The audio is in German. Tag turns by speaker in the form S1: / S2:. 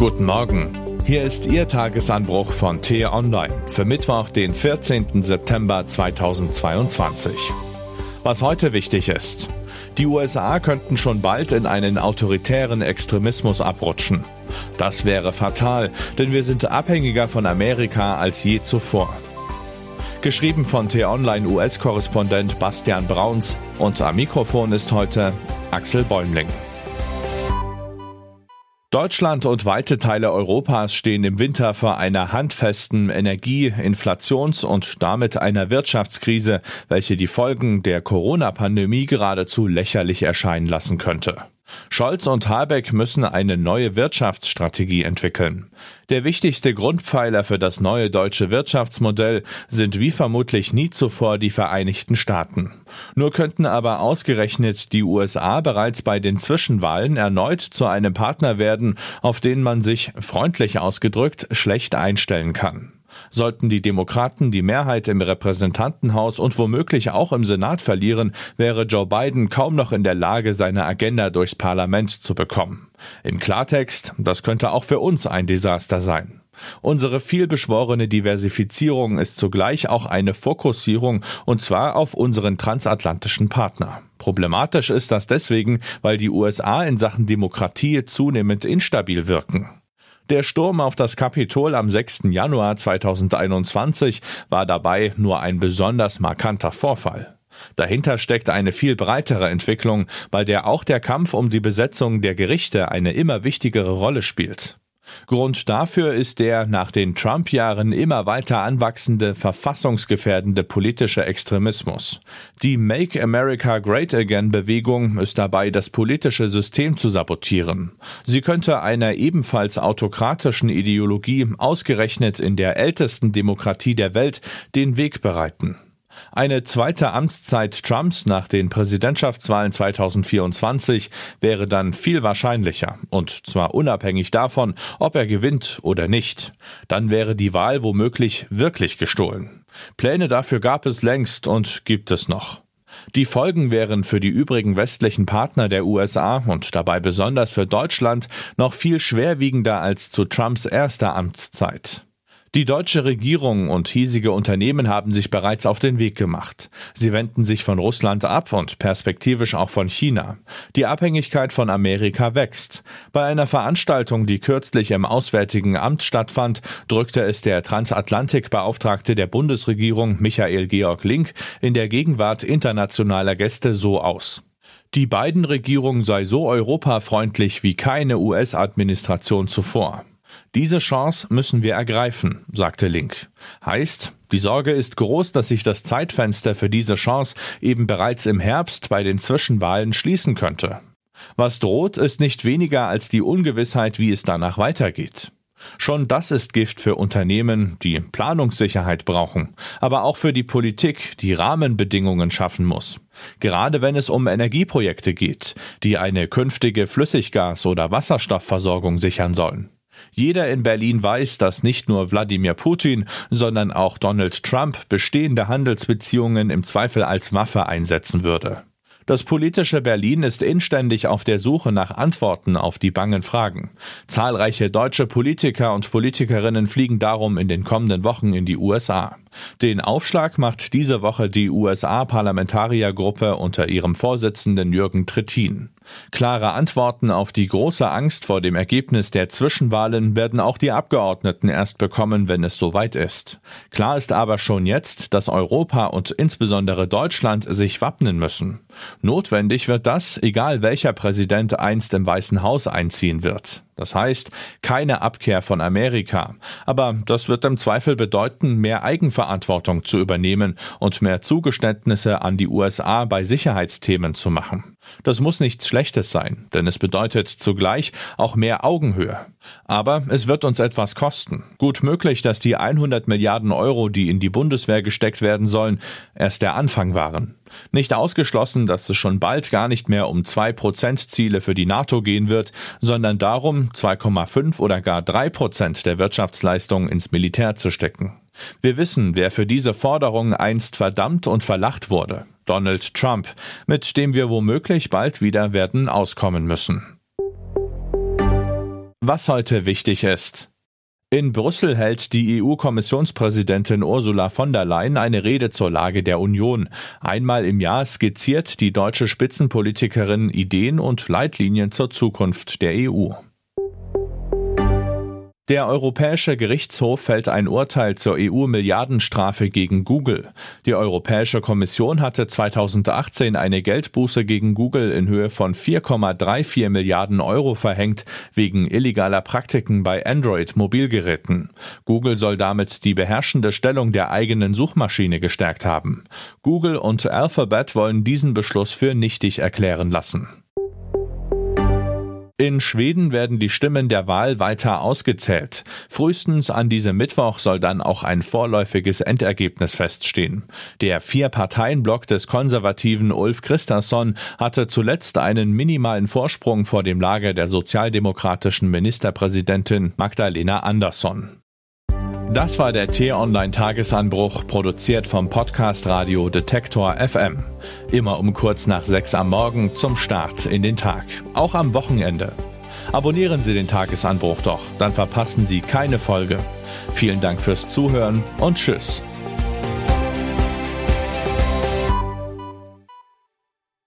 S1: Guten Morgen. Hier ist Ihr Tagesanbruch von T-Online für Mittwoch, den 14. September 2022. Was heute wichtig ist. Die USA könnten schon bald in einen autoritären Extremismus abrutschen. Das wäre fatal, denn wir sind abhängiger von Amerika als je zuvor. Geschrieben von T-Online US-Korrespondent Bastian Brauns und am Mikrofon ist heute Axel Bäumling. Deutschland und weite Teile Europas stehen im Winter vor einer handfesten Energie-, Inflations- und damit einer Wirtschaftskrise, welche die Folgen der Corona-Pandemie geradezu lächerlich erscheinen lassen könnte. Scholz und Habeck müssen eine neue Wirtschaftsstrategie entwickeln. Der wichtigste Grundpfeiler für das neue deutsche Wirtschaftsmodell sind wie vermutlich nie zuvor die Vereinigten Staaten. Nur könnten aber ausgerechnet die USA bereits bei den Zwischenwahlen erneut zu einem Partner werden, auf den man sich, freundlich ausgedrückt, schlecht einstellen kann. Sollten die Demokraten die Mehrheit im Repräsentantenhaus und womöglich auch im Senat verlieren, wäre Joe Biden kaum noch in der Lage, seine Agenda durchs Parlament zu bekommen. Im Klartext, das könnte auch für uns ein Desaster sein. Unsere vielbeschworene Diversifizierung ist zugleich auch eine Fokussierung und zwar auf unseren transatlantischen Partner. Problematisch ist das deswegen, weil die USA in Sachen Demokratie zunehmend instabil wirken. Der Sturm auf das Kapitol am 6. Januar 2021 war dabei nur ein besonders markanter Vorfall. Dahinter steckt eine viel breitere Entwicklung, bei der auch der Kampf um die Besetzung der Gerichte eine immer wichtigere Rolle spielt. Grund dafür ist der nach den Trump-Jahren immer weiter anwachsende verfassungsgefährdende politische Extremismus. Die Make America Great Again Bewegung ist dabei, das politische System zu sabotieren. Sie könnte einer ebenfalls autokratischen Ideologie ausgerechnet in der ältesten Demokratie der Welt den Weg bereiten. Eine zweite Amtszeit Trumps nach den Präsidentschaftswahlen 2024 wäre dann viel wahrscheinlicher, und zwar unabhängig davon, ob er gewinnt oder nicht. Dann wäre die Wahl womöglich wirklich gestohlen. Pläne dafür gab es längst und gibt es noch. Die Folgen wären für die übrigen westlichen Partner der USA und dabei besonders für Deutschland noch viel schwerwiegender als zu Trumps erster Amtszeit. Die deutsche Regierung und hiesige Unternehmen haben sich bereits auf den Weg gemacht. Sie wenden sich von Russland ab und perspektivisch auch von China. Die Abhängigkeit von Amerika wächst. Bei einer Veranstaltung, die kürzlich im Auswärtigen Amt stattfand, drückte es der Transatlantikbeauftragte der Bundesregierung Michael Georg Link in der Gegenwart internationaler Gäste so aus. Die beiden Regierung sei so europafreundlich wie keine US-Administration zuvor. Diese Chance müssen wir ergreifen, sagte Link. Heißt, die Sorge ist groß, dass sich das Zeitfenster für diese Chance eben bereits im Herbst bei den Zwischenwahlen schließen könnte. Was droht, ist nicht weniger als die Ungewissheit, wie es danach weitergeht. Schon das ist Gift für Unternehmen, die Planungssicherheit brauchen, aber auch für die Politik, die Rahmenbedingungen schaffen muss. Gerade wenn es um Energieprojekte geht, die eine künftige Flüssiggas- oder Wasserstoffversorgung sichern sollen. Jeder in Berlin weiß, dass nicht nur Wladimir Putin, sondern auch Donald Trump bestehende Handelsbeziehungen im Zweifel als Waffe einsetzen würde. Das politische Berlin ist inständig auf der Suche nach Antworten auf die bangen Fragen. Zahlreiche deutsche Politiker und Politikerinnen fliegen darum in den kommenden Wochen in die USA. Den Aufschlag macht diese Woche die USA-Parlamentariergruppe unter ihrem Vorsitzenden Jürgen Trittin. Klare Antworten auf die große Angst vor dem Ergebnis der Zwischenwahlen werden auch die Abgeordneten erst bekommen, wenn es soweit ist. Klar ist aber schon jetzt, dass Europa und insbesondere Deutschland sich wappnen müssen. Notwendig wird das, egal welcher Präsident einst im Weißen Haus einziehen wird. Das heißt, keine Abkehr von Amerika. Aber das wird im Zweifel bedeuten, mehr Eigenverantwortung zu übernehmen und mehr Zugeständnisse an die USA bei Sicherheitsthemen zu machen. Das muss nichts Schlechtes sein, denn es bedeutet zugleich auch mehr Augenhöhe. Aber es wird uns etwas kosten. Gut möglich, dass die 100 Milliarden Euro, die in die Bundeswehr gesteckt werden sollen, erst der Anfang waren. Nicht ausgeschlossen, dass es schon bald gar nicht mehr um 2% Ziele für die NATO gehen wird, sondern darum, 2,5 oder gar 3% der Wirtschaftsleistung ins Militär zu stecken. Wir wissen, wer für diese Forderung einst verdammt und verlacht wurde. Donald Trump, mit dem wir womöglich bald wieder werden auskommen müssen. Was heute wichtig ist. In Brüssel hält die EU-Kommissionspräsidentin Ursula von der Leyen eine Rede zur Lage der Union. Einmal im Jahr skizziert die deutsche Spitzenpolitikerin Ideen und Leitlinien zur Zukunft der EU. Der Europäische Gerichtshof fällt ein Urteil zur EU-Milliardenstrafe gegen Google. Die Europäische Kommission hatte 2018 eine Geldbuße gegen Google in Höhe von 4,34 Milliarden Euro verhängt, wegen illegaler Praktiken bei Android-Mobilgeräten. Google soll damit die beherrschende Stellung der eigenen Suchmaschine gestärkt haben. Google und Alphabet wollen diesen Beschluss für nichtig erklären lassen. In Schweden werden die Stimmen der Wahl weiter ausgezählt. Frühestens an diesem Mittwoch soll dann auch ein vorläufiges Endergebnis feststehen. Der Vier-Parteien-Block des konservativen Ulf Christasson hatte zuletzt einen minimalen Vorsprung vor dem Lager der sozialdemokratischen Ministerpräsidentin Magdalena Andersson. Das war der T-Online-Tagesanbruch, produziert vom Podcast Radio Detektor FM. Immer um kurz nach sechs am Morgen zum Start in den Tag, auch am Wochenende. Abonnieren Sie den Tagesanbruch doch, dann verpassen Sie keine Folge. Vielen Dank fürs Zuhören und Tschüss.